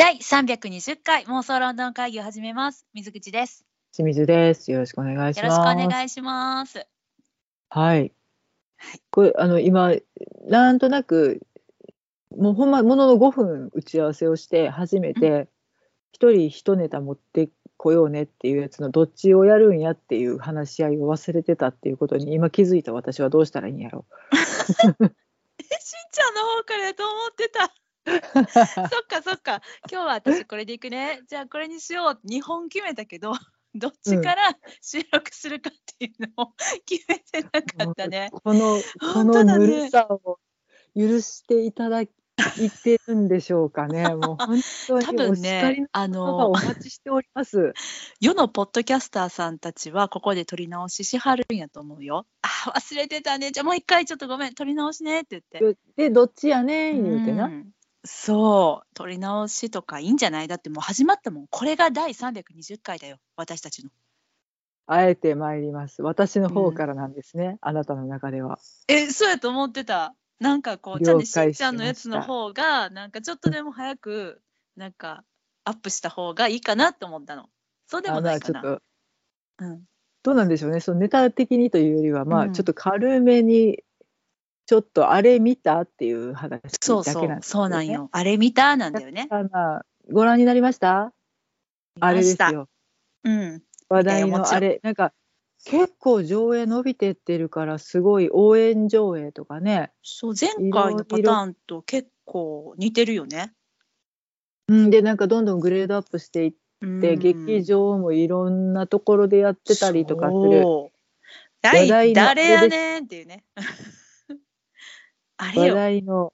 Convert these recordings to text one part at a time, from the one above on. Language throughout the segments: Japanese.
第320回妄想ロンドン会議を始めます。水口です。清水です。よろしくお願いしよます。ろしくお願いします。はい。これあの今なんとなくもうほんまものの5分打ち合わせをして初めて一人一ネタ持ってこようねっていうやつのどっちをやるんやっていう話し合いを忘れてたっていうことに今気づいた私はどうしたらいいんやろ え、しんちゃんの方からやと思ってた。そっかそっか。今日は私これでいくね。じゃあこれにしよう。2本決めたけど、どっちから収録するかっていうのを決めてなかったね。このこの本当だねぬるさを許していただいてるんでしょうかね。もう本当に多分ねおの、待ちしております。世のポッドキャスターさんたちはここで撮り直ししはるんやと思うよ。あ、忘れてたね。じゃあもう一回ちょっとごめん、撮り直しねって言って。でどっちやねん言うてな。うんそう撮り直しとかいいんじゃない？だってもう始まったもん。これが第320回だよ。私たちの。あえて参ります。私の方からなんですね。あなたの中では。えそうやと思ってた。なんかこうゃしんちゃんのやつの方がなんかちょっとでも早くなんかアップした方がいいかなって思ったの。そうでもあないかな。まあちょっと。うん。どうなんでしょうね。そのネタ的にというよりは、まあうん。ちょっと軽めにちょっとあれ見たっていう話だけそうそうなんですそうなん。よあれ見たなんだよねご覧になりました？あれですよ。うん話題のあれなんか結構上映伸びてってるからすごい応援上映とかね。そう前回のパターンと結構似てるよねうんでなんかどんどんグレードアップしていっうんて、劇場もいろんなところでやってたりとかする。そう話題の誰やねんっていうね。あれ話よ。題の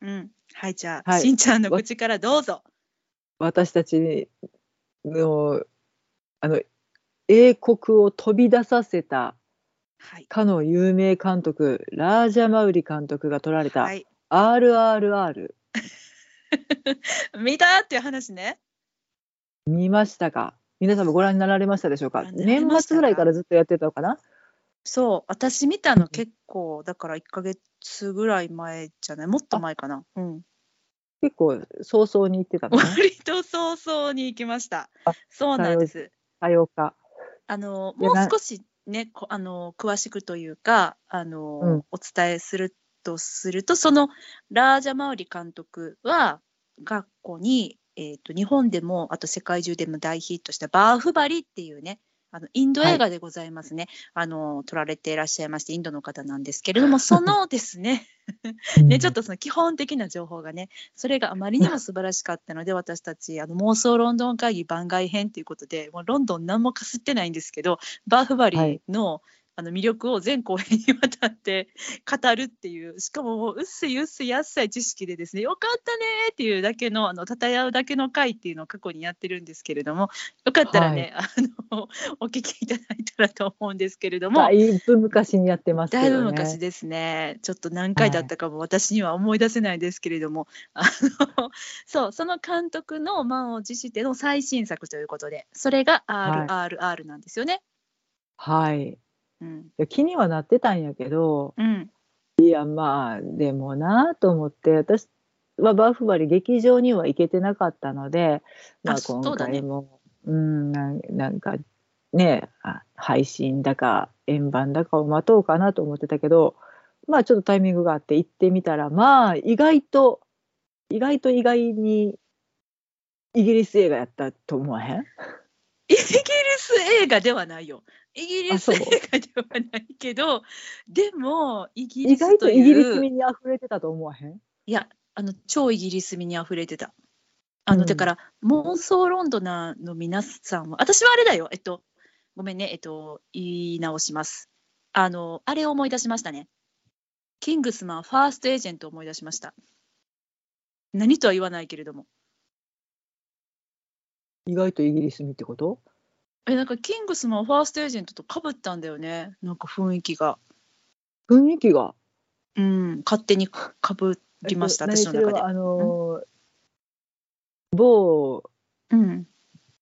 うん。はい、じゃあ、はいしんちゃんの口からどうぞ。私たちのあの英国を飛び出させたはい。かの有名監督ラージャ・マウリ監督が撮られたはい。RRR 見たっていう話ね。見ましたか？皆様ご覧になられましたでしょうか？ご覧になり年ましたか？末ぐらいからずっとやってたのかな？そう、私見たの結構、だから1ヶ月ぐらい前じゃない、もっと前かな？うん。結構早々に行ってたのね割と早々に行きましたあ。そうなんです。多様化あのもう少しねこあの詳しくというかあの、うんお伝えするとするとそのラージャ・マウリ監督は学校に、えー、と日本でもあと世界中でも大ヒットした「バーフバリ」っていうねあのインド映画でございますね、あの撮られていらっしゃいましてインドの方なんですけれどもそのですね。ね、ちょっとその基本的な情報がね、それがあまりにも素晴らしかったので、私たち、あの妄想ロンドン会議番外編ということで、もうロンドン何もかすってないんですけど、バーフバリの,、あの魅力を全公演にわたって語るっていう、しかももううっすいうっすいあっさい知識でですね、よかったねーっていうだけの、あの、たたやうだけの回っていうのを過去にやってるんですけれども、よかったらね、あの、お聞きいただいたらと思うんですけれども、だいぶ昔にやってますね。だいぶ昔ですね。ちょっと何回だったかも私には思い出せないですけれども、あの そうその監督の満を持しての最新作ということで、それがはい。RRR なんですよね。はいうん、気にはなってたんやけどうん、いやまあでもなと思って私はバーフバリ劇場には行けてなかったので、まあ、今回もうんなんなんかねあ配信だか円盤だかを待とうかなと思ってたけどまあちょっとタイミングがあって行ってみたらまあ意外と意外と意外にイギリス映画やったと思わへん？イギリス映画ではないよ。イギリス映画ではないけど、でもイギ意リス外とというイギリス味に溢れてたと思わへん？いや、あの、超イギリス味に溢れてた。あの、うんだから、妄想ロンドナーの皆さんは、私はあれだよ、えっと、ごめんね、えっと、言い直します。あの、あれを思い出しましたね。キングスマン、ファーストエージェントを思い出しました。何とは言わないけれども。意外とイギリス味ってこと？え、なんか、キングスマン、ファーストエージェントとかぶったんだよね。なんか雰囲気が。雰囲気が？うん、勝手にかぶりました、えっと私の中で。あのー某うん。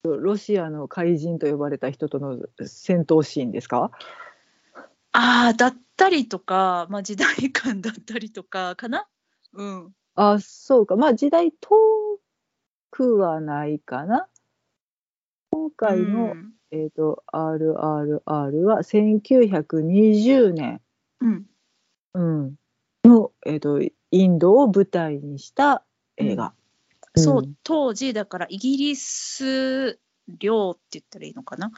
ロシアの怪人と呼ばれた人との戦闘シーンですか？ああ、だったりとか、まあ、時代感だったりとかかな？うん。あそうかまあ時代とくはないかな。今回の、うん。えっ、と、RRR は1920年、うん。うん、の、えっ、と、インドを舞台にした映画。そう、ん。当時だからイギリス領って言ったらいいのかな？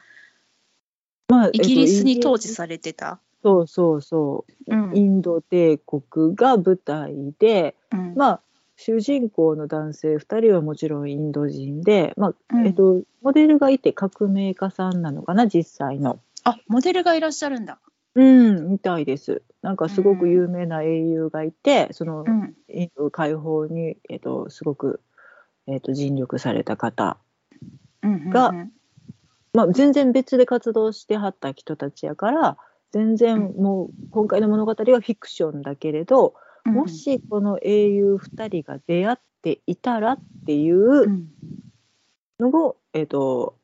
まあ、イギリスにえっと統治されてた。そうそうそう。う。イんンド帝国が舞台で、うん。まあ、主人公の男性2人はもちろんインド人で、まあうんえっと、モデルがいて革命家さんなのかな実際の。あモデルがいらっしゃるんだ。うん、みたいです。なんかすごく有名な英雄がいて、そのうんインド解放に、えっと、すごく、えっと、尽力された方、うんがうんまあ、全然別で活動してはった人たちやから全然もう今回の物語はフィクションだけれど、うんもしこの英雄2人が出会っていたらっていううんのを、えっと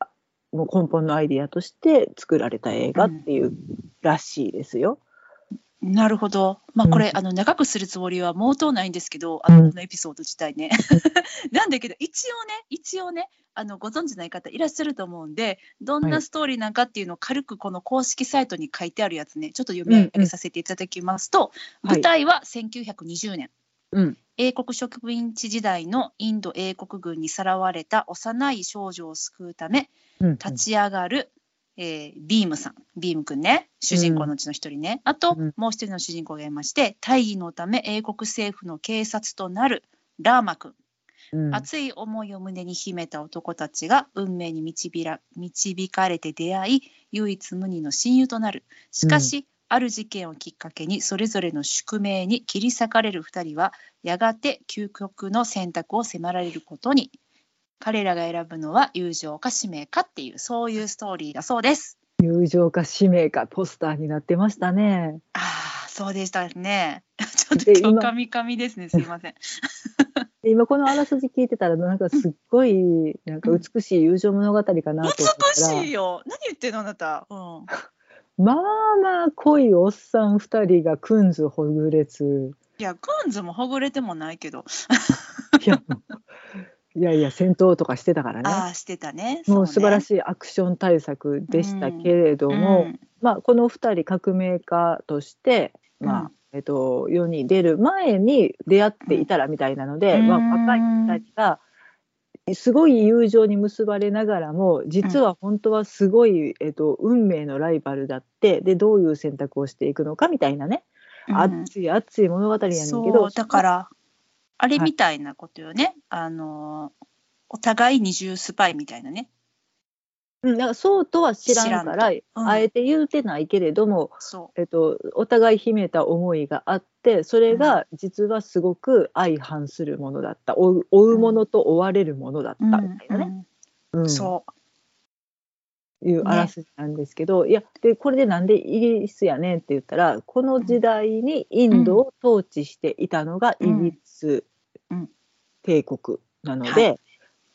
もう根本のアイディアとして作られた映画っていうらしいですよ。なるほど。まあこれ、うんあの長くするつもりは毛頭ないんですけど、あのうん。このエピソード自体ね。なんだけど一応ね一応ねあのご存知ない方いらっしゃると思うんでどんはない。ストーリーなんかっていうのを軽くこの公式サイトに書いてあるやつねちょっと読み上げさせていただきますと、はい。舞台は1920年。うん。英国植民地時代のインド英国軍にさらわれた幼い少女を救うためうん。立ち上がる、えービームさん。ビームくんね。主人公のうちの一人ね、あと、うん。もう一人の主人公がいまして大義のため英国政府の警察となるラーマくん、うん。熱い思いを胸に秘めた男たちが運命に導ら導かれて出会い唯一無二の親友となる。しかし、ある事件をきっかけにそれぞれの宿命に切り裂かれる2人はやがて究極の選択を迫られることに彼らが選ぶのは友情か使命かっていうそういうストーリーだそうです。友情か使命かポスターになってましたね。ああそうでしたね。ちょっとで今今日カミカミですねすいません。で今このあらすじ聞いてたらなんかすっごいなんか美しい友情物語かなと思ったら、美しいよ何言ってんのあなた。うんまあまあ濃いおっさん2人がくんずほぐれついや、クンズもほぐれてもないけど、いやいやいや戦闘とかしてたからね。ああ、してたね。もう素晴らいしいアクション対策でしたけれども、まあ、この2人革命家として、まあうんえっと、世に出る前に出会っていたらみたいなので、うん。まあ、若い2人がすごい友情に結ばれながらも実は本当はすごい、えっと、運命のライバルだってでどういう選択をしていくのかみたいなね、熱い熱い物語やねんけそどうだから、あれみたいなことよね。あの、お互い二重スパイみたいなね。うん、だからそうとは知らんからうん。あえて言うてないけれども、そえっと、お互い秘めた思いがあってそれが実はすごく相反するものだった。追う追うものと追われるものだっう。たみたいなね、うん。そいうあらすじなんですけど、いやでこれでなんでイギリスやねんって言ったらこの時代にインドを統治していたのがイギリス。うん帝国なので。は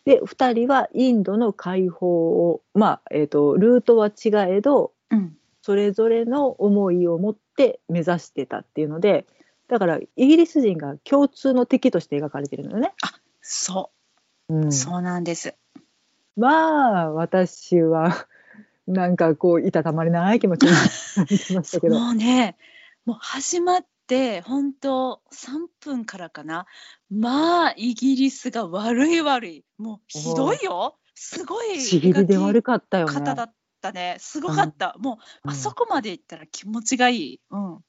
で2人はインドの解放をまあ、えー、とルートは違えどう。うん。それぞれの思いを持って目指してたっていうのでだからイギリス人が共通の敵として描かれてるのよね。そうう、ん、そうなんです。まあ私はなんかこういたたまれない気持ちになってましたけど。もうね、もう始まって本当3分からかな。まあイギリスが悪い悪い。もうひどいよ。すごいちぎりで悪かったよね。方だったね。すごかった。もううんあそこまで行ったら気持ちがいい。うん。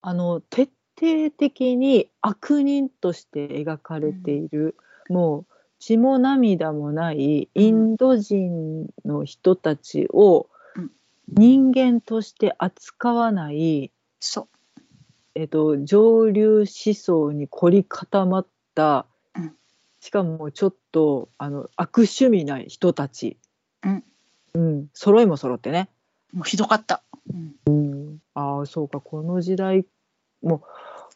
あの徹底的に悪人として描かれている、もう血も涙もないインド人の人たちをうん人間として扱わない、そう。えっと、上流思想に凝り固まった、うん。しかもちょっとあの悪趣味な人たち、うん。うん、揃いも揃ってね。もうひどかった。うん。ああそうか。この時代もう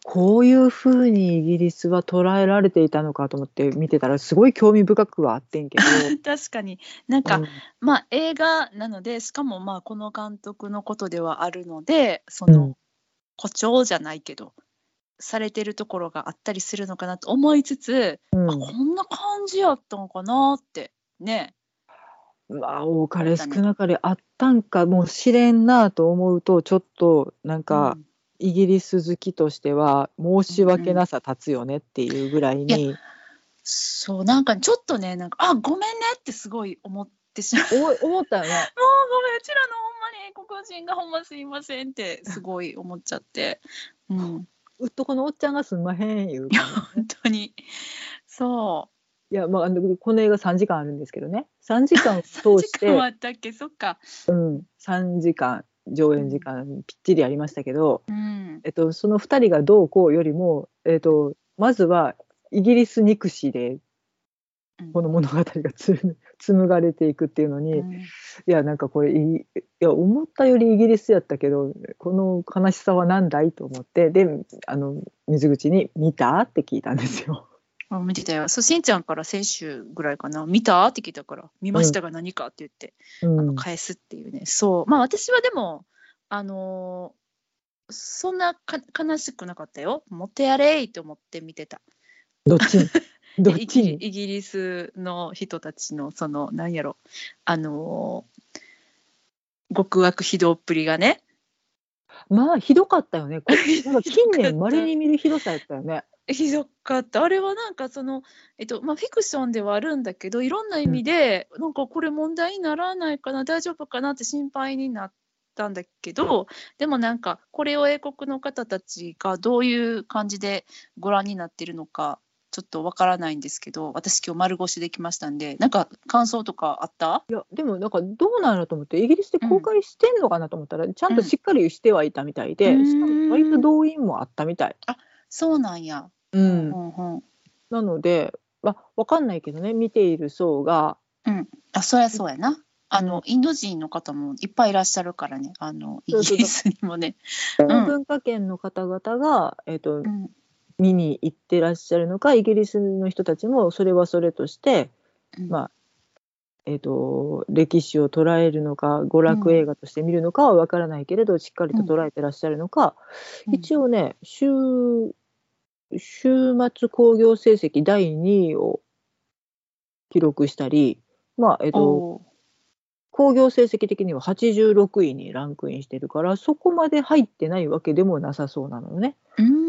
こういうふうにイギリスは捉えられていたのかと思って見てたらすごい興味深くはあってんけど。確かに。なんか、うん。まあ映画なのでしかもまあこの監督のことではあるのでその、うん誇張じゃないけどされてるところがあったりするのかなと思いつつ、うん。あこんな感じやったんかなってね。まあ多かれ少なかれあったんかもしれんなと思うとちょっとなんかうん。イギリス好きとしては申し訳なさ立つよねっていうぐらいいに、そうなんかちょっとねなんかあごめんねってすごい思ってしまう。思ったよね。ごめんうちらの国人がほんますいませんってすごい思っちゃって。うん。うっとこのおっちゃんがすんまへんいう感じ本当に。そいやまあこの映画3時間あるんですけどね。3時間う 通3時して間あったっけ？そっか。うん、3時間上演時間ぴっちりありましたけど、うん。えっと、その2人がどうこうよりも、えっと、まずはイギリス憎しでうんこの物語がつ 紡がれていくっていうのに、いうん。やなんかこれいいや思ったよりイギリスやったけどこの悲しさは何だいと思ってであの水口に「見た?」って聞いたんですよ。あ見てたよ。そうしんちゃんから先週ぐらいかな。見たって聞いたから見ましたが何かって言って、うん。あの返すっていうね。そう。まあ私はでもあのーそんなか悲しくなかったよ。持ってやれいと思って見てた。どっちに？どっイちに？ギリイギリスの人たちのそのなんやろ。あのー極悪非道っぷりがね。まあひどかったよね。なん か近年まれに見るひどさやったよね。ひどかった。あれはなんかその、えっとまあ、フィクションではあるんだけどいろんな意味で、なんかこれ問題にならないかな大丈夫かなって心配になったんだけどでもなんかこれを英国の方たちがどういう感じでご覧になってるのかちょっとわからないんですけど私今日丸腰できましたんでなんか感想とかあった？いやでもなんかどうなんと思ってイギリスで公開してんのかなと思ったら、ちゃんとしっかりしてはいたみたいで、うん。しかも割と動員もあったみたい。そうなんや。ううんんうん、なので、まあ、わかんないけどね見ている層が。あそりゃそうやな。あのインド人の方もいっぱいいらっしゃるからね。あのイそうそうそう。ギリスにもね。ん。文化圏の方々が、えー、とうん見に行ってらっしゃるのかイギリスの人たちもそれはそれとして、うん。まあえー、と歴史を捉えるのか娯楽映画として見るのかはわからないけれど、しっかりと捉えてらっしゃるのか、一応ね週週末興行成績第2位を記録したり、まあえっと、お興行成績的には86位にランクインしてるからそこまで入ってないわけでもなさそうなのね。うーん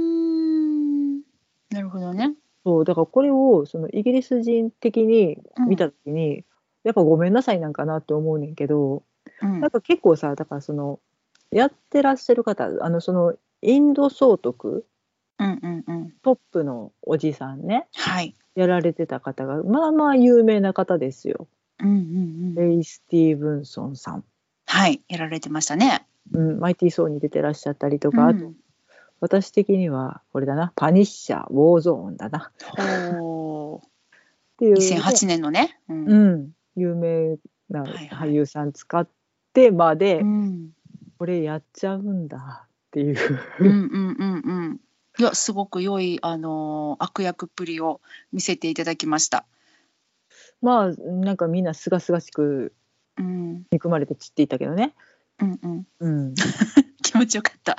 なるほどね。そうだからこれをそのイギリス人的にうん見た時に、やっぱごめんなさいなんかなって思うねんけど、うんなんか結構さだからそのやってらっしゃる方あのそのインド総督うんうんうんトップのおじさんねはい。やられてた方がまあまあ有名な方ですよ。うんうんうんレイ・スティーブンソンさん、はいやられてましたね。うん、マイティー・ソーに出てらっしゃったりとか、あとうん私的にはこれだな。パニッシャーウォーゾーンだな。ほっていううね、2008年のね。うん。うん、有名なはいはい。俳優さん使ってまで、うん。これやっちゃうんだ。っていう、うんうんうんうん。いやすごく良いあのー悪役っぷりを見せていただきました。まあなんかみんなすがすがしくうん。憎まれて散っていったけどね、うんうん。うん、気持ちよかった。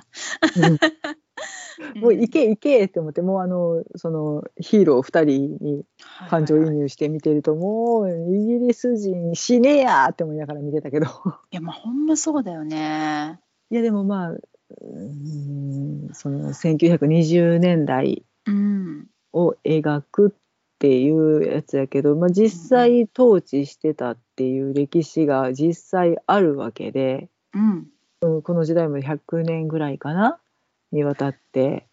もう行け行けって思ってもうあのそのヒーロー2人に感情移入して見てるともうイギリス人死ねやって思いながら見てたけど。いやまあほんまそうだよね。いやでもまあうーんその1920年代うん。を描くっていうやつやけど、まあ、実際統治してたっていう歴史が実際あるわけで、うん。うん。この時代も100年ぐらいかなにわたって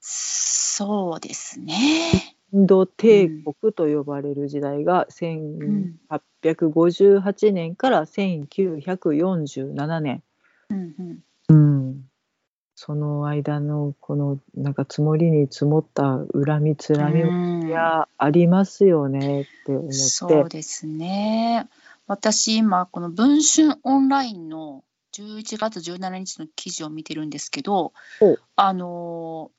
そうですね。インド帝国と呼ばれる時代が1858年から1947年、うんうん。うん、その間のこのなんか積もりに積もった恨みつらみうんいやありますよねって思ってそうですね。私今この文春オンラインの11月17日の記事を見てるんですけどあの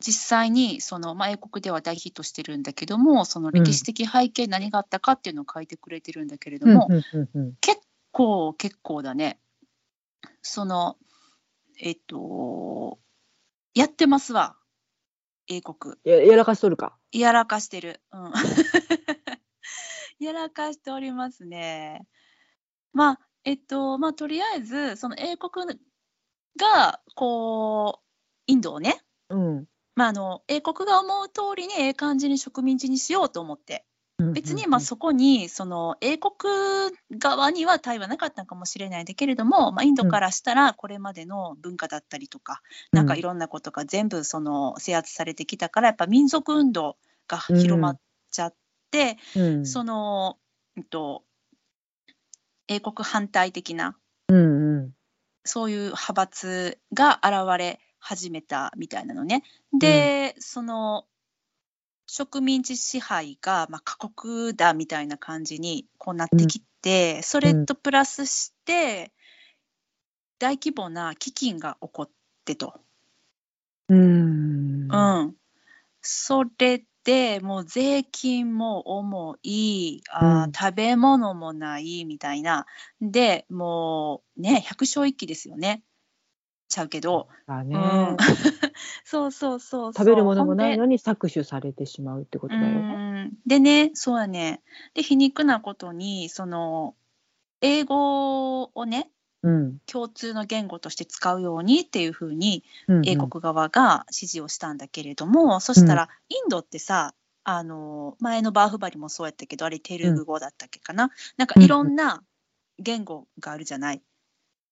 実際にその、まあ、英国では大ヒットしてるんだけどもその歴史的背景何があったかっていうのを書いてくれてるんだけれども、結構結構だねそのえっとやってますわ英国。ややらかしとるか？やらかしてる。うん。やらかしておりますね。まあ、えっと、まあ、とりあえず、その英国が、こう、インドをね、うん。まあ、あの、英国が思う通りにええ感じに植民地にしようと思って、別にまあそこにその英国側には対はなかったのかもしれないんだけれども、まあ、インドからしたらこれまでの文化だったりとか、なんかいろんなことが全部その制圧されてきたからやっぱ民族運動が広まっちゃって、うん、その、えっと、英国反対的なうんうん。そういう派閥が現れ始めたみたいなのね。で、その植民地支配が、まあ、過酷だみたいな感じにこうなってきて、それとプラスして大規模な飢饉が起こってと。うん。うん、それでもう税金も重いあー、うん。食べ物もないみたいな。でもうね百姓一揆ですよね。ちゃうけど、だね、うん、そうそうそうそう。食べるものもないのに搾取されてしまうってことだよね。うん。でねそうやね。で皮肉なことにその英語をねうん。共通の言語として使うようにっていうふうにうんうん。英国側が指示をしたんだけれども、そしたらインドってさあの前のバーフバリもそうやったけどあれテルグ語だったっけかな、なんかいろんな言語があるじゃない？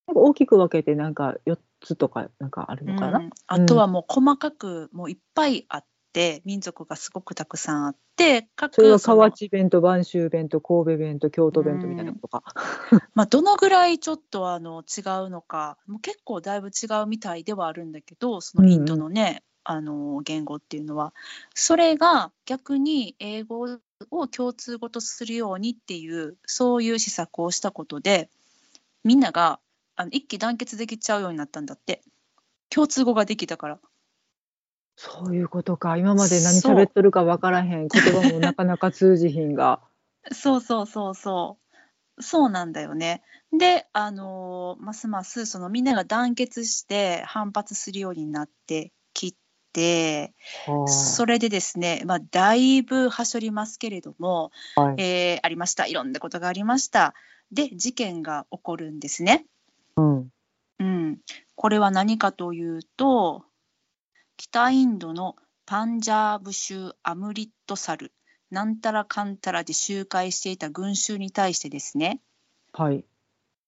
なんか大きく分けてなんか4つとかなんかあるのかな？うん。あとはもう細かくもういっぱいあって民族がすごくたくさんあって各それは河内弁と播州弁と神戸弁と京都弁とみたいなことか。まあ、どのぐらいちょっとあの違うのかもう結構だいぶ違うみたいではあるんだけどそのインドのね、あの言語っていうのはそれが逆に英語を共通語とするようにっていうそういう施策をしたことでみんながあの一気団結できちゃうようになったんだって共通語ができたから。そういうことか。今まで何喋っとるか分からへん。言葉もなかなか通じひんが。そうそうそうそう。そうなんだよね。で、あのーますますそのみんなが団結して反発するようになってきて、はあそれでですね、まあ、だいぶはしょりますけれども、はいえーありました。いろんなことがありました。で、事件が起こるんですね。うんうん。これは何かというと、北インドのパンジャーブ州アムリットサル、なんたらかんたらで集会していた群衆に対してですね、はい。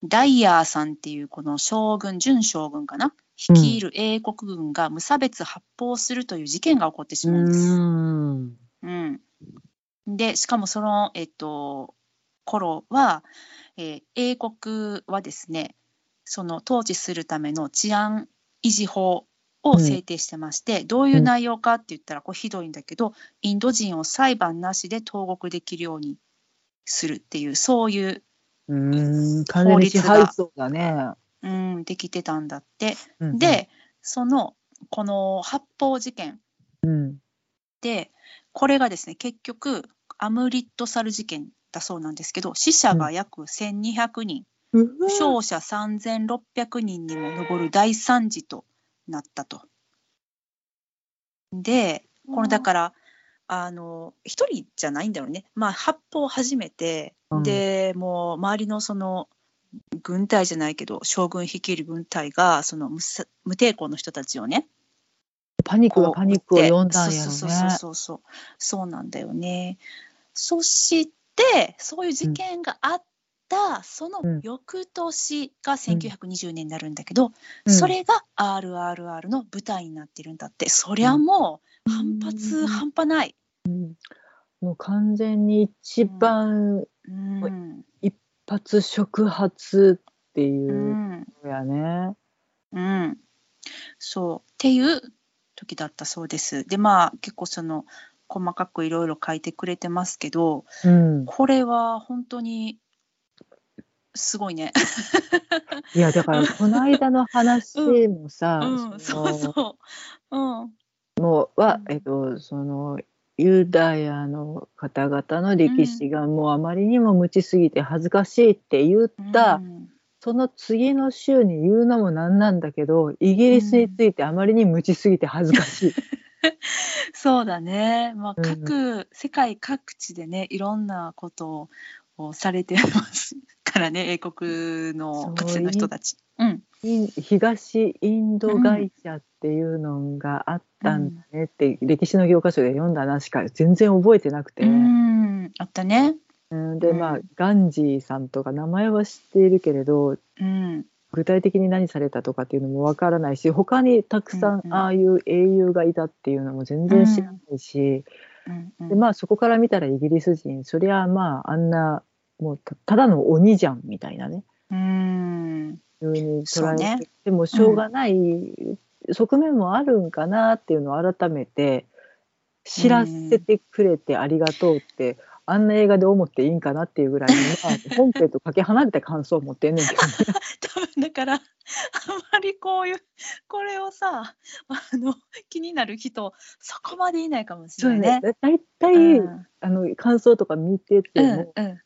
ダイヤーさんっていうこの将軍、準将軍かな、率いる英国軍が無差別発砲するという事件が起こってしまうんです。ん。うん、で、しかもその、えっと、頃は、えー英国はですね、その統治するための治安維持法を制定してまして、どういう内容かって言ったら、これひどいんだけど、インド人を裁判なしで投獄できるようにするっていう、そういう、うん。完全に支配層だね。うん、できてたんだって。うん、で、その、この発砲事件うん。で、これがですね、結局、アムリットサル事件だそうなんですけど、死者が約1200人、う負傷者3600人にも上る大惨事となったと。で、このだから、あの一人じゃないんだろうね、まあ、発砲を始めて、うんでもう周りのその軍隊じゃないけど、将軍率いる軍隊が、その無さ無抵抗の人たちをね、パニックがパニックを呼んだんやろそうそうそうね。そうそうそうなんだよね。そしてそういう事件があった、その翌年が1920年になるんだけど、うん。それが RRR の舞台になってるんだって。そりゃもう反発うん。半端ない。もう完全に一番うん。一発触発っていうう、ん。のやね。うん、そう。っていう時だったそうです。でまあ結構その細かくいろいろ書いてくれてますけど、うん。これは本当にすごいね。いやだからこの間の話 もさ、うん、そうのそう。うん、もうはうんえっとそのユダヤの方々の歴史がもうあまりにも無知すぎて恥ずかしいって言った、うんその次の週に言うのもなんなんだけどイギリスについてあまりに無知すぎて恥ずかしい。そうだね。まあ、うん各、世界各地でね、いろんなことをされてますからね、英国のかつての人たち。うん。東インド会社っていうのがあったんだねって、歴史の教科書で読んだなしか全然覚えてなくて、うん、あったね。うん。でうん。まあガンジーさんとか名前は知っているけれどうん。具体的に何されたとかっていうのもわからないし他にたくさうんうん。んああいう英雄がいたっていうのも全然知らないし、うんうん。でまあそこから見たらイギリス人。そりゃまああんなもうたただの鬼じゃんみたいなねうん。ふうに捉えそうねて、でもしょうがない側面もあるんかなっていうのを改めて知らせてくれてありがとうって、あんな映画で思っていいんかなっていうぐらいの、まあ、本編とかけ離れた感想を持ってんねんけどね。多分だからあんまりこういうこれをさあの気になる人そこまでいないかもしれないね。大体、うんあの感想とか見ててうんも、うん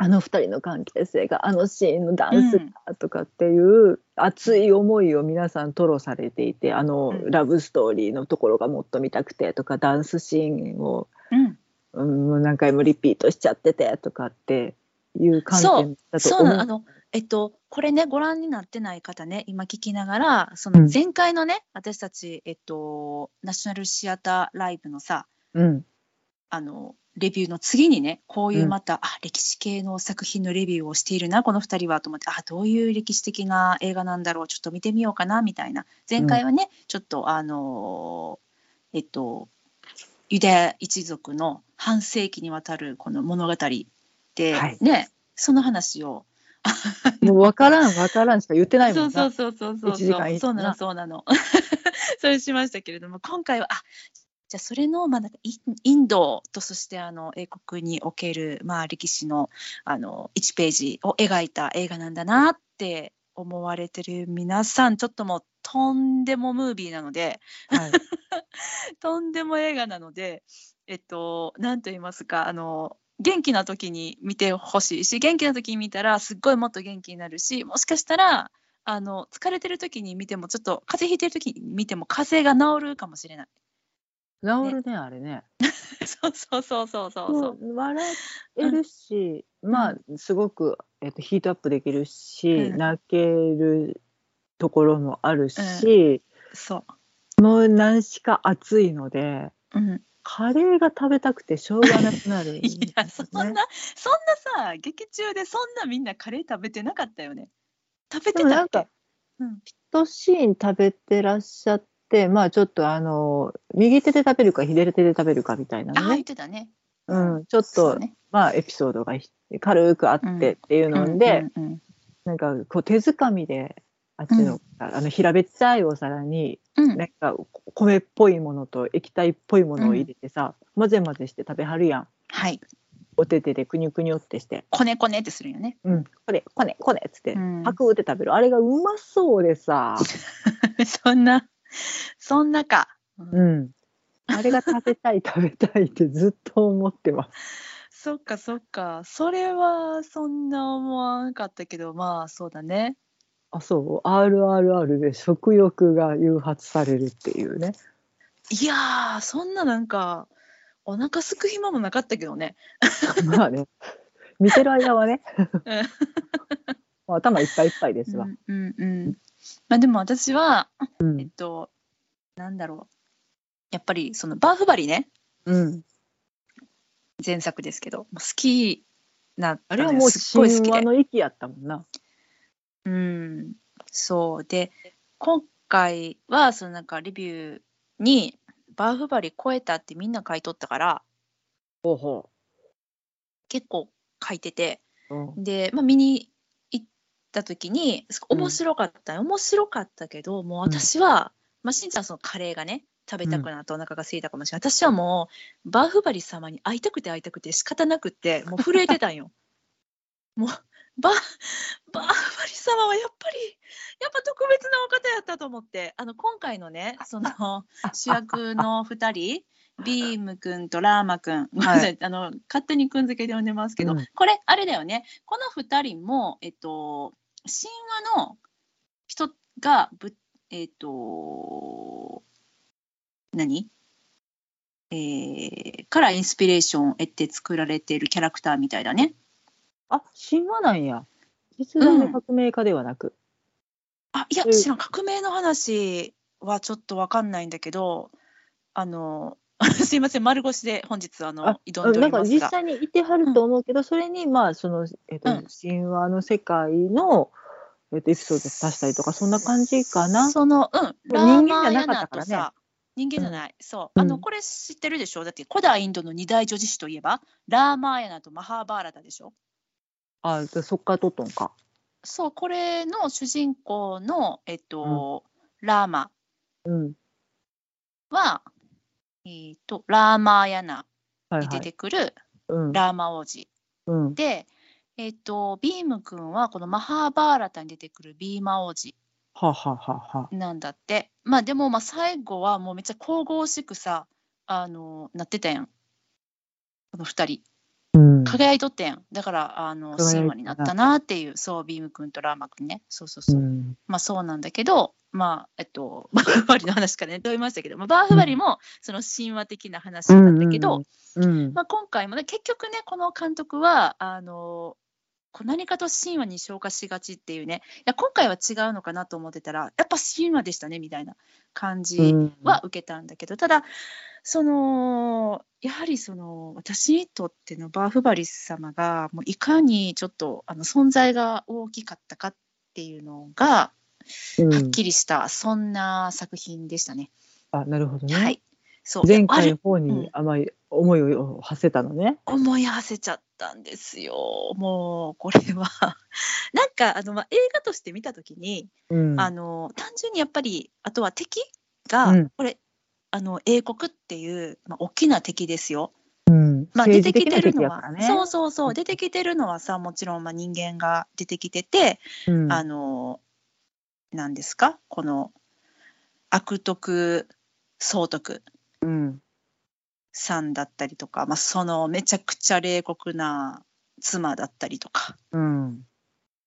あの二人の関係性があのシーンのダンスがとかっていう熱い思いを皆さん吐露されていてあの、うん。ラブストーリーのところがもっと見たくてとかダンスシーンを、うん。何回もリピートしちゃっててとかっていう観点だとそう思うなの。あのえっとこれねご覧になってない方ね今聞きながらそうん。の前回のね、私たちえっとナショナルシアターライブのさうんあのレビューの次にねこういううん。また、あ歴史系の作品のレビューをしているなこの2人はと思ってあどういう歴史的な映画なんだろうちょっと見てみようかなみたいな。前回はね、ちょっとあのーえっとユダヤ一族の半世紀にわたるこの物語で、はい。ねその話を もう分からん分からんしか言ってないもんな。そうそうそうそうそうそう。な。なのそうなの。それしましたけれども今回はあじゃあそれの、まあ、なんかインインドとそしてあの英国における、まあ、歴史のあの1ページを描いた映画なんだなって思われてる皆さんちょっともうとんでもムービーなのではい、とんでも映画なのでえっと何と言いますかあの元気な時に見てほしいし元気な時に見たらすっごいもっと元気になるしもしかしたらあの疲れてる時に見てもちょっと風邪ひいてる時に見ても風邪が治るかもしれない。治るねあれね。そうそうそうそうそう。そう。笑えるし、まあすごく、えっと、ヒートアップできるし、うん。泣けるところもあるし、そう。もう何しか暑いのでうん、カレーが食べたくてしょうがなくなるんですいね、やそんな、そんなさ劇中でそんなみんなカレー食べてなかったよね。食べてたっけ？なんかうん。一シーン食べてらっしゃってまあちょっとあの右手で食べるか左手で食べるかみたいなああ言っのね、てたね。うん、ちょっと、ね。まあエピソードがひ軽くあってっていうので、うんうんうんなんかこう手づかみであっちの,、あの平べったいお皿にうん。なんか米っぽいものと液体っぽいものを入れてさ、混ぜ混ぜして食べはるやん。はい。お手手でくにゅくにょってして。こねこねってするよね。「うん。これこねこね」っつって、うん。パクって食べる。あれがうまそうでさ、そんな、そんなか。うん、あれが食べたい食べたいってずっと思ってます。そっかそっか。それはそんな思わなかったけど、まあそうだね。あそう？RRR で食欲が誘発されるっていうねいやー、そんななんか、お腹すく暇もなかったけどね。まあね見てる間はね頭いっぱいいっぱいですわ。うんうんうん。まあでも私は、うんえっと、なんだろう。やっぱりそのバーフバリね、うん、前作ですけど、好きな、あれはもうすっごい好きで。の域やったもんな。うん、そうで今回はそのなんかレビューにバーフバリ超えたってみんな書いとったからほうほ結構書いててう。うんで、まあ、見にた時に面白かった、面白かったけどもう私は、まあ、しんちゃんはそのカレーがね食べたくなってお腹が空いたかもしれない、私はもうバーフバリ様に会いたくて会いたくて仕方なくってもう震えてたんよ。もうババーフバリ様はやっぱりやっぱ特別なお方やったと思って。あの今回のねその主役の2人ビームくんとラーマくん、ごめんなさい。あの勝手にくん付けで呼んでますけど、うん。これあれだよね。この2人も、えっと、神話の人がぶえっと何？えーからインスピレーションを得て作られているキャラクターみたいだね。あ神話なんや。実在の革命家ではなく。あいやそういう知らん革命の話はちょっとわかんないんだけどあの すいません丸腰で本日あのあ挑んでおなんかりますが。実際にいてはると思うけど、それにまあその、えっとうん。神話の世界の、えっとエピソード足したりとかそんな感じかな？そのうん人間じゃなかったからね。ナとさ人間じゃない、そう。うん。あのこれ知ってるでしょ？だって古代インドの二大女子誌といえばラーマーヤナとマハーバーラタでしょ？あじゃあそっから取っとんか。そうこれの主人公のえっと、ラーマうん。はえっとラーマーヤナはいはい。に出てくるうん。ラーマ王子、うん。で、えっとビーム君はこのマハーバーラタに出てくるビーマ王子。なんだってまあでもまあ最後はもうめっちゃ神々しくさあのなってたやんこの2人うん。輝いとったやんだからあの輝いてたな神話になったなっていうそうビーム君とラーマ君ねそうそうそう、うん。まあそうなんだけどまあえっと バーフバリの話からね問いましたけど、まあ、バーフバリもその神話的な話なんだけど、うん。まあ、今回もね結局ねこの監督はあのこう何かと神話に昇華しがちっていうねいや今回は違うのかなと思ってたらやっぱ神話でしたねみたいな感じは受けたんだけど、ただそのやはりその私にとってのバーフバリス様がもういかにちょっとあの存在が大きかったかっていうのがうん、はっきりした、そんな作品でしたね。あなるほどね。はいそう前回の方うんに思いを馳せたのね。思い馳せちゃったんですよ。もうこれは なんかあの、まあ、映画として見た時に、うん。あの単純にやっぱりあとは敵が、うんこれあの英国っていう、まあ、大きな敵ですよ。うん。まあ、出てきてるのは、ね。そうそうそう出てきてるのはさもちろんまあ人間が出てきてて、うん。あの何ですか？この悪徳総督うん。さんだったりとか、まあ、そのめちゃくちゃ冷酷な妻だったりとか。うん。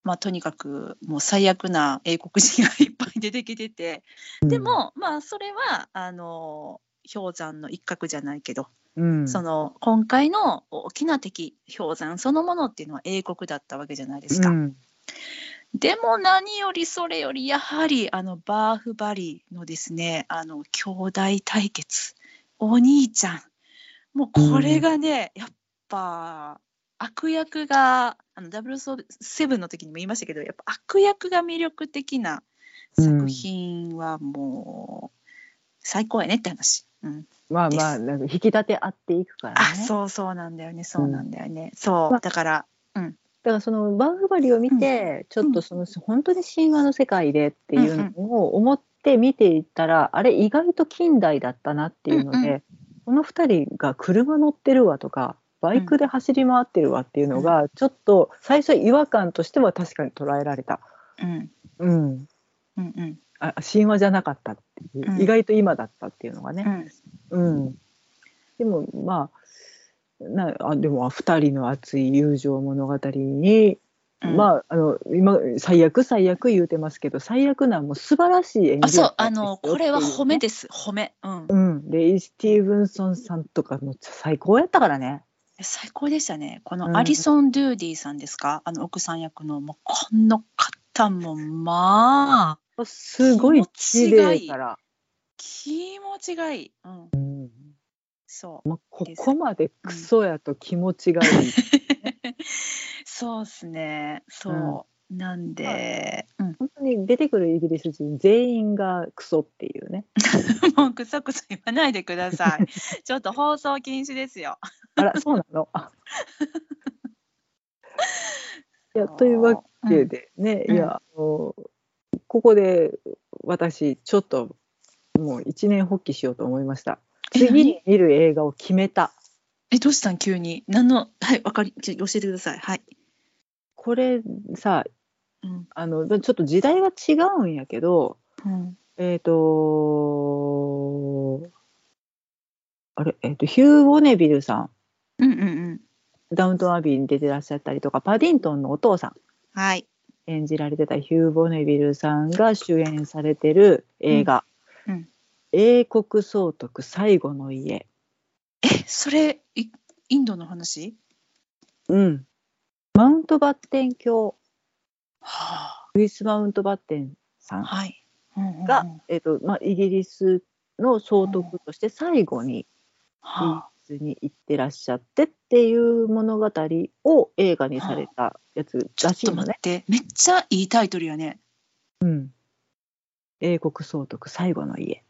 まあ、とにかくもう最悪な英国人がいっぱい出てきてて、でもまあそれはあの氷山の一角じゃないけど、うん、その今回の大きな敵氷山そのものっていうのは英国だったわけじゃないですか。うんでも何よりそれよりやはりあのバーフバリのですねあの兄弟対決お兄ちゃんもうこれがね、やっぱ悪役があの007の時にも言いましたけどやっぱ悪役が魅力的な作品はもう最高やねって話。うん、まあまあなんか引き立て合っていくからね。あそうそうなんだよね。そうなんだよね、そう。まあ。だからだからそのバーフバリを見て、ちょっとその本当に神話の世界でっていうのを思って見ていったら、あれ意外と近代だったなっていうので、うんうこの2人が車乗ってるわとかバイクで走り回ってるわっていうのが、ちょっと最初違和感としては確かに捉えられた。うん。うん、うんうん。あ神話じゃなかったっていう、うん。意外と今だったっていうのがね。うん。うん、でもまあなあでも2人の熱い友情物語に、うん。まああの今最悪最悪言うてますけど最悪なもう素晴らしい演技あそうあのこれは褒めです。褒め。うん。いうん、レイ・スティーブンソンさんとかも最高やったからね。最高でしたね。こうん。のアリソン・ドゥーディさんですか、あの奥さん役の、もうこの方もまあ、すごい綺麗から、気持ちがいい。うん、うん。そう。まあ、ここまでクソやと気持ちがいい。そうっすね。そう。なんで、うん、本当に出てくるイギリス人全員がクソっていうね。もうくそくそ言わないでください。ちょっと放送禁止ですよ。あらそうなの？あ いやというわけでね、うんいやあのここで私ちょっともう一年発起しようと思いましたえ次に見る映画を決めたえ、どうしたん？急に。何の、はい、わかり、教えてください。はい。これさうん。あのちょっと時代は違うんやけどうん。えっ、とあれ、えっとヒュー・ボネビルさんうんうんうん。ダウントン・アビーに出てらっしゃったりとかパディントンのお父さんはい。演じられてたヒュー・ボネビルさんが主演されてる映画「うんうん英国総督最後の家え、それ、いインドの話？うん。マウントバッテン教、はクリス・マウントバッテンさあ。んはい。うんうんうんが、えっとまあ、イギリスの総督として最後にイギはリスに行ってらっしゃってっていう物語を映画にされたやつちょっとらしいのね。待って、めっちゃいいタイトルやね。うん。英国総督最後の家。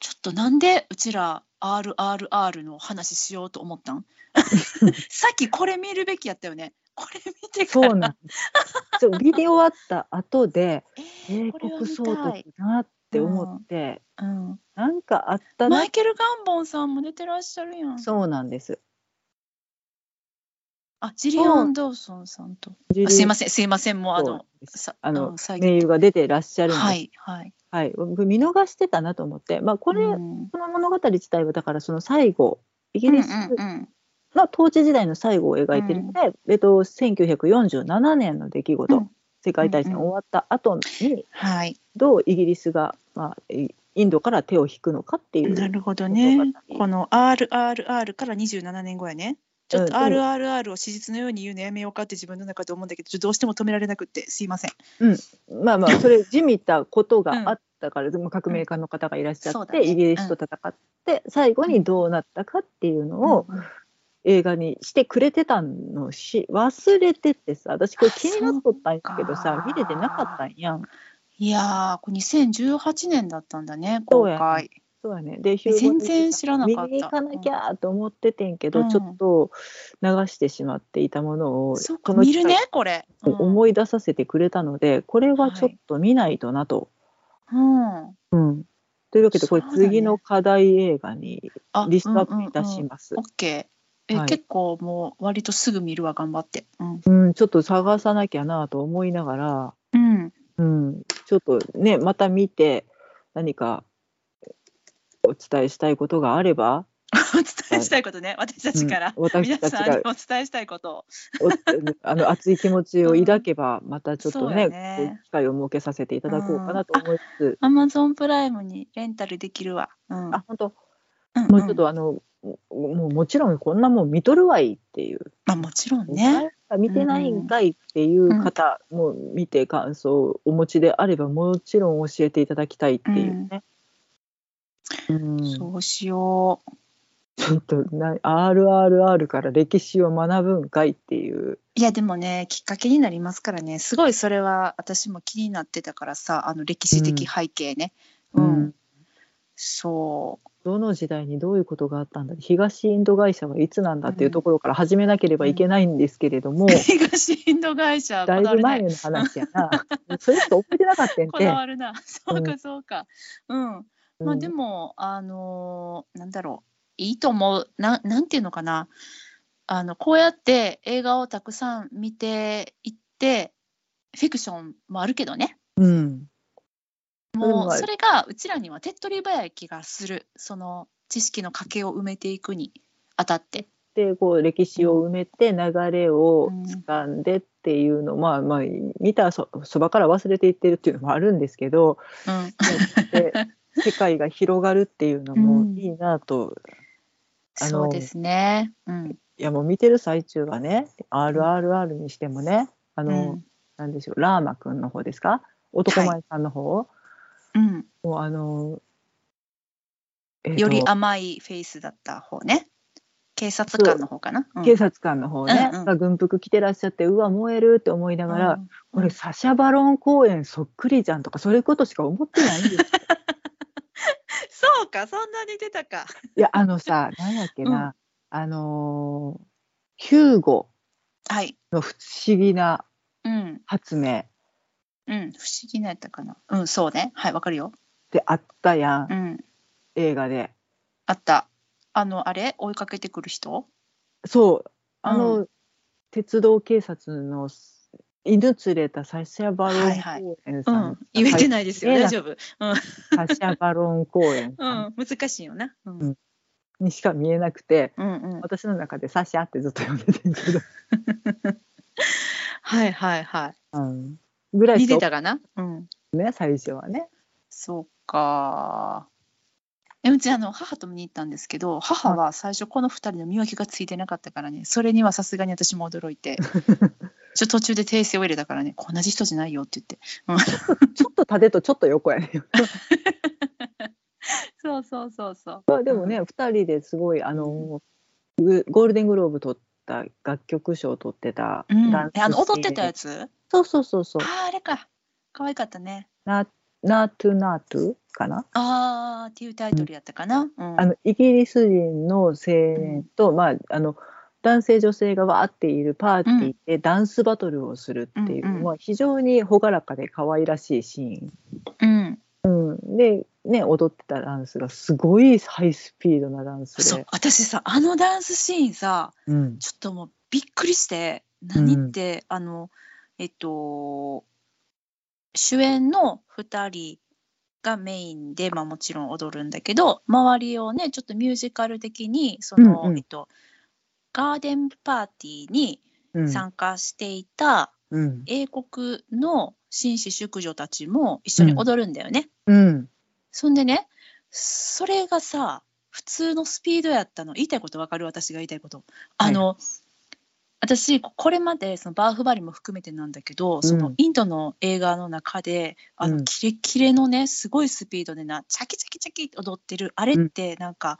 ちょっとなんでうちら RRR の話しようと思ったん？さっきこれ見るべきやったよね。これ見てから。そうなんです。そう見終わった後で英国総督なって思って、うん、なんかあったなマイケル・ガンボンさんも出てらっしゃるやん。そうなんです。あ、ジリアン・ドーソンさんと。あすいません、すいません、もうあの、さあの名優が出てらっしゃるんです。はい、はい。はい、僕見逃してたなと思って、まあ、これ、うん。この物語自体はだからその最後イギリスうんうん。うんの統治時代の最後を描いてるので、えっと、1947年の出来事、うん。世界大戦終わった後にはい、どうイギリスが、まあ、イインドから手を引くのかっていう。なるほどね。この RRR から27年後やね。ちょっとうん RRR を史実のように言うのやめようかって自分の中で思うんだけど、ちょっとどうしても止められなくって、すいません。まあまあそれ地味たことがあったから、でも革命家の方がいらっしゃって、イギリスと戦って、最後にどうなったかっていうのを、うんうん。映画にしてくれてたのし忘れててさ私これ気になっとったんやけどさ見れてなかったんやん。いやー、これ2018年だったんだね、公開。そうやねでえ全然知らなかった。見に行かなきゃと思っててんけど、うんちょっと流してしまっていたものを、そうか、この見るね、これ。うん思い出させてくれたのでこれはちょっと見ないとなと。うん。うんというわけでこれ次の課題映画にあリストアップいたします。オッケー。え、はい結構もう割とすぐ見るわ、頑張って。うん。うん、ちょっと探さなきゃなと思いながら、うん。うん、ちょっとねまた見て何かお伝えしたいことがあれば、お伝えしたいことね、私たちから。うん私皆たちがさんにお伝えしたいことを。おあの熱い気持ちを 抱けば、またちょっとねね機会を設けさせていただこうかなと思いつつ、アマゾンプライムにレンタルできるわ。うん。あ本当うんもうちょっとあの、もうもちろんこんなもん見とるわいっていう、まあもちろんね。見てないんかいっていう方も見て感想をお持ちであればもちろん教えていただきたいっていうね。うん。そうしよう。ちょっとな RRR から歴史を学ぶんかいっていう。いやでもねきっかけになりますからね。すごいそれは私も気になってたからさあの歴史的背景ね。うん、そう。どの時代にどういうことがあったんだ？東インド会社はいつなんだっていうところから始めなければいけないんですけれども、東インド会社だいぶ前ねの話やな。それしか覚えてなかったんて。こだ。わるな。そうかそうか。うん、まあでも、もあのーなんだろう。いいと思う。ななんていうのかな。あのこうやって映画をたくさん見ていってフィクションもあるけどね。うん、もうそれがうちらには手っ取り早い気がする。その知識の賭けを埋めていくにあたって。でこう歴史を埋めて流れを掴んでっていうの、まあまあ見たそそばから忘れていってるっていうのもあるんですけど。うん。で世界が広がるっていうのもうん。いいなと、あのそうですね。うん。いやもう見てる最中はね RRR にしてもねあうの、ん。なんでしょうラーマくんの方ですか？男前さんの方、うん、もうあの、えーとより甘いフェイスだった方ね。警察官の方かな？うん。警察官の方ね、うんうん。が軍服着てらっしゃってうわ燃えるって思いながら、うん。これサシャ・バロン公演そっくりじゃんとかそういうことしか思ってないんですよ そうか、そんなに出たか。いやあのさ 何やっけな、あのーヒューゴはい。の不思議なうん。発明うん。不思議なやったかな。うん、そうね。はい、わかるよ。ってあったやん、うん。映画であった。あの、あれ？追いかけてくる人？そうあの、う鉄道警察の犬連れたサシャ・バロンはいはい公園さん、うん。言えてないですよ。はい大丈夫。うん。サシャ・バロン公園うさんん。難しいよな。うん。うんにしか見えなくて、うんうん。私の中でサシャってずっと呼んでてんけど、はいはいはい。うん、ぐらい見してかたかな？うん。ね最初はね。そうか。えうちあの母と見に行ったんですけど母は最初この2人の見分けがついてなかったからねそれにはさすがに私も驚いて ちょ途中で訂正を入れたからね。同じ人じゃないよって言って、ちょっと縦とちょっと横やね。そうそうそうそう。まあでもね、二人ですごいあのグゴールデングローブ取った楽曲賞を取ってたうん、ダンスえあの踊ってたやつ？つそうそうそうそう。あーあれか。可愛かったね。ナナートゥナートゥかな？あーっていうタイトルやったかな、うん。あのイギリス人の青年と、まああの男性女性がわーっているパーティーでダンスバトルをするっていう、うんうん。まあ非常に朗らかで可愛らしいシうん、ーン。うん、でね踊ってたダンスがすごいハイスピードなダンスそうで。私さあのダンスシーンさうん。ちょっともうびっくりして何って、あのえっと主演の2人がメインで、まあ、もちろん踊るんだけど周りをねちょっとミュージカル的にその、うんうん。えっと、ガーデンパーティーにうん。参加していたうん。英国の紳士淑女たちも一緒に踊るんだよね。うん。そんでねそれがさ普通のスピードやったの。言いたいことわかる？私が言いたいこと。あの、私これまでそのバーフバリも含めてなんだけど、そのインドの映画の中であうん。のキレキレのねすごいスピードでなチャキチャキチャキって踊ってる。あれってなんか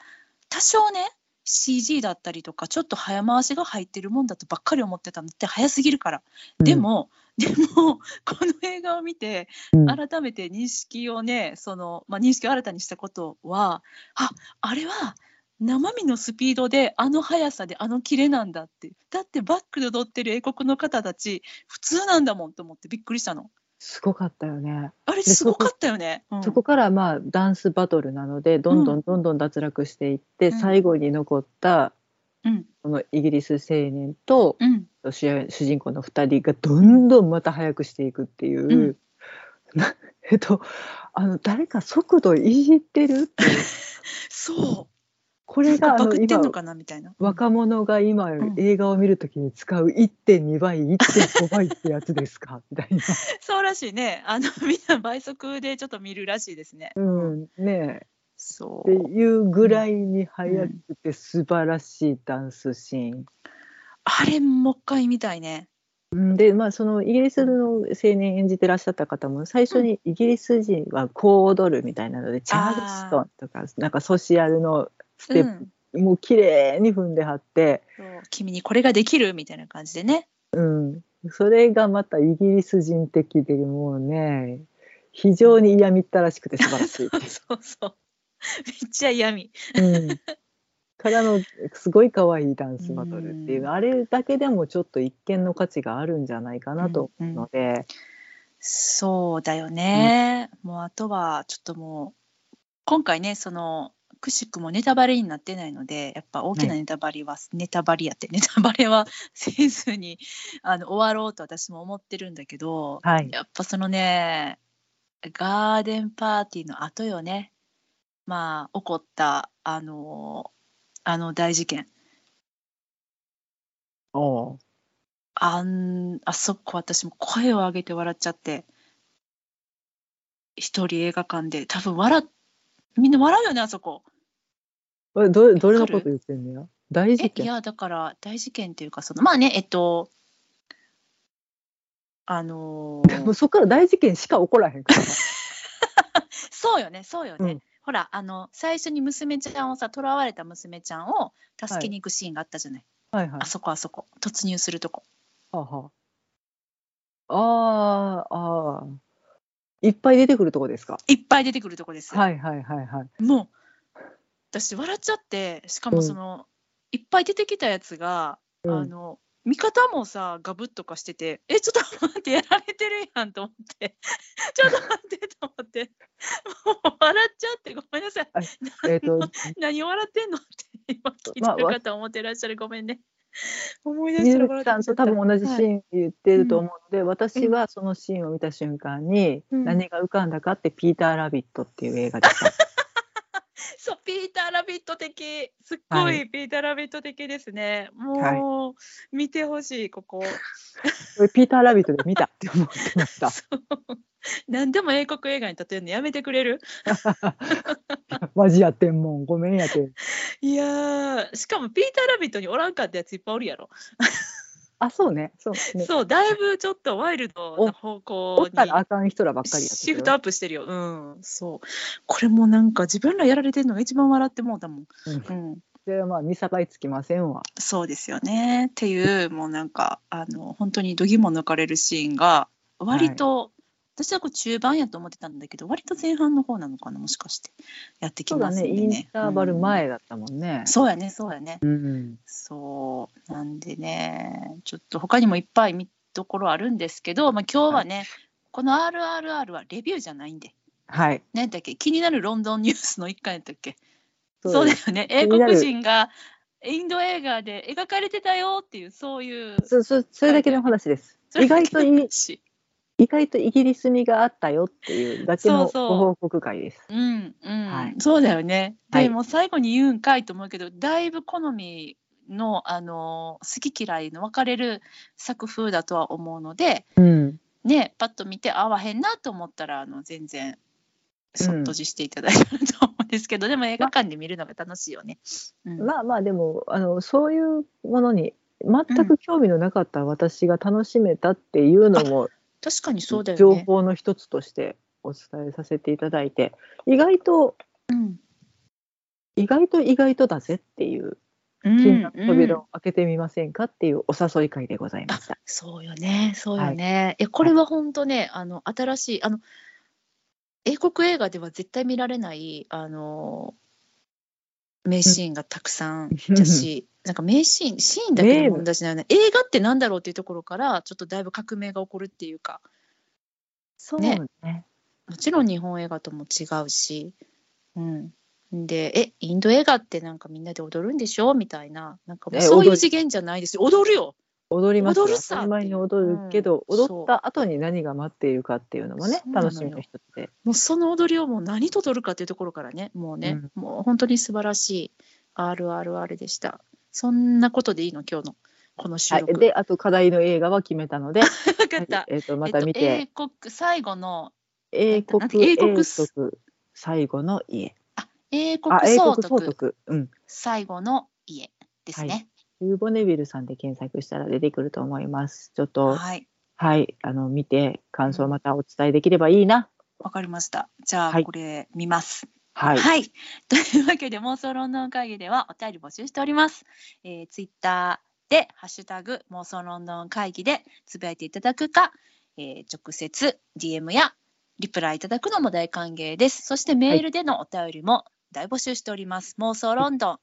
多少ね CG だったりとかちょっと早回しが入ってるもんだとばっかり思ってたのって早すぎるから。で、もでも この映画を見てうん。改めて認識をねその、まあ、認識を新たにしたことはああれは生身のスピードであの速さであのキレなんだって。だってバックで踊ってる英国の方たち普通なんだもんと思ってびっくりしたのすごかったよね。あれですごかったよね、うん。そこからまあダンスバトルなのでどんどんどんどん脱落していって、うん。最後に残ったうん。このイギリス青年とうん。主人公の2人がどんどんまた速くしていくっていう、えっとあの誰か速度いじってる そうこれがあのバクってんの今かなみたいな。若者が今ん。映画を見るときに使う1.2倍1.5倍ってやつですか？みたいな。そうらしいね。あの みんな倍速でちょっと見るらしいですね、うん、ねそう。えっていうぐらいに速くて素晴らしいダンスシーン。あれもう一回見たいね。うんでまあそのイギリスの青年演じてらっしゃった方も最初にイギリス人はこう踊るみたいなので、チャールストンとかなんかソシアルのステッうん。プ、もう綺麗に踏んではって、君にこれができるみたいな感じでね。うん、それがまたイギリス人的でもうね非常に嫌みったらしくて素晴らしい。そうそうめっちゃ嫌味うん。からのすごい可愛いダンスバトルっていう、うん。あれだけでもちょっと一見の価値があるんじゃないかなと思うので、そうだよね、もうあとはちょっともう今回ねそのくしくもネタバレになってないのでやっぱ大きなはネタバレは、ネタバレやって ネタバレは せずにあの終わろうと私も思ってるんだけどはい、やっぱそのねガーデンパーティーの後よね。まあ起こったあのあの大事件。おう。あんあそこ私も声を上げて笑っちゃって一人映画館で。多分笑っみんな笑うよねあそこえどどれのこと言ってんのよ？大事えい件やだから大事件っていうかそのまあねえっとあのーもうそこから大事件しか起こらへんから。な そうよねそうよね、うん。ほらあの最初に娘ちゃんをさ囚われた娘ちゃんを助けに行くシーンがあったじゃない、はい。はいあそこあそこ。突入するとこ。はあはあ。あーあー。いっぱい出てくるとこですか？いっぱい出てくるとこです、はいはいはいはい。もう私笑っちゃってしかもその、いっぱい出てきたやつが、うん。あの味方もさガブッとかしててえちょっと待ってやられてるやんと思って ちょっと待ってと思ってもう笑っちゃってごめんなさい。えっ、と 何を笑ってんのって今聞いまあてる方思ってらっしゃる。ごめんね。思い出した。らさんと多分同じシはいーン言ってると思うので、私はそのシーンを見た瞬間にうん。何が浮かんだかって「ピーター・ラビット」っていう映画でした。そうピーター・ラビット的すっごはいいピーター・ラビット的ですね、もう、見てほしいこここれピーター・ラビットで見たって思ってました。何でも英国映画に例えるのやめてくれる？マジやってんもん。ごめんやて。いやーしかもピーター・ラビットにおらんかったやついっぱいおるやろ。あ、そうね。そうね。そうだいぶちょっとワイルドな方お向ったらにあかん人らばっかりシフトアップしてるよ。うん、そう。これもなんか自分らやられてるのが一番笑ってもうたもん。うんうん、でまあ見境つきませんわ。そうですよね。っていうもうなんかあの本当に度肝抜かれるシーンが割と、私はこう中盤やと思ってたんだけど割と前半の方なのかなもしかしてやってき。ますんでね。インターバルうん前だったもんね。そうやねそうやね。うん。そうなんでねちょっと他にもいっぱい見どころあるんですけど、まあ、今日はね、この「RRR」はレビューじゃないんではい。何だっけ気になるロンドンニュースの一環やったっけそうですだよね英国人がインド映画で描かれてたよっていうそういうそそそれだけの話です。意外といい話意外とイギリス味があったよっていうだけのご報告会です。うんうん、はいそうだよね。はいでも最後に言うんかいと思うけど、だいぶ好みのあの好き嫌いの分かれる作風だとは思うので、うん。ねパッと見て合わへんなと思ったらあの全然そっとじしていただいたらと思うんですけど、でも映画館で見るのが楽しいよね。うんまあまあでもあのそういうものに全く興味のなかった私が楽しめたっていうのも確かにそうだよ情ね。報の一つとしてお伝えさせていただいて意外とうん意外と意外とだぜっていううん金の扉うんを開けてみませんかっていうお誘い会でございました。そうよね、そうよね。え、これは本当ね、あの新しいあの英国映画では絶対見られないあの名シーンがたくさんだし、なんか名シーンシーンだけの問題じゃないよね。映画ってなんだろうっていうところからちょっとだいぶ革命が起こるっていうか、そうねね。もちろん日本映画とも違うし、うん。で、え、インド映画ってなんかみんなで踊るんでしょ？みたいな、なんかそういう次元じゃないですよ。踊るよ。踊ります。るさ。当たり前に踊るけど、うん。踊った後に何が待っているかっていうのもね楽しみの一つで。もうその踊りをもう何と取るかっていうところからね、もうね、もう本当に素晴らしい RRR でした。そんなことでいいの、今日のこの収はい、録。であと課題の映画は決めたので、分かった。はいえー、とまた見えて、っと、英国最後の英国英国最後の家。英国あ英総国総督。督。うん。最後の家ですね。ユーボネビルさんで検索したら出てくると思いますちょっとはい、はいあの見て感想またお伝えできればいいなわかりました。じゃあ、はいこれ見ます。はい、はい。というわけで、妄想論論会議ではお便り募集しております。えー、ツイッターで、ハッシュタグ妄想論論会議でつぶやいていただくか、えー直接 DM やリプライいただくのも大歓迎です。そしてメールでのお便りも大募集しております。妄想ロンドン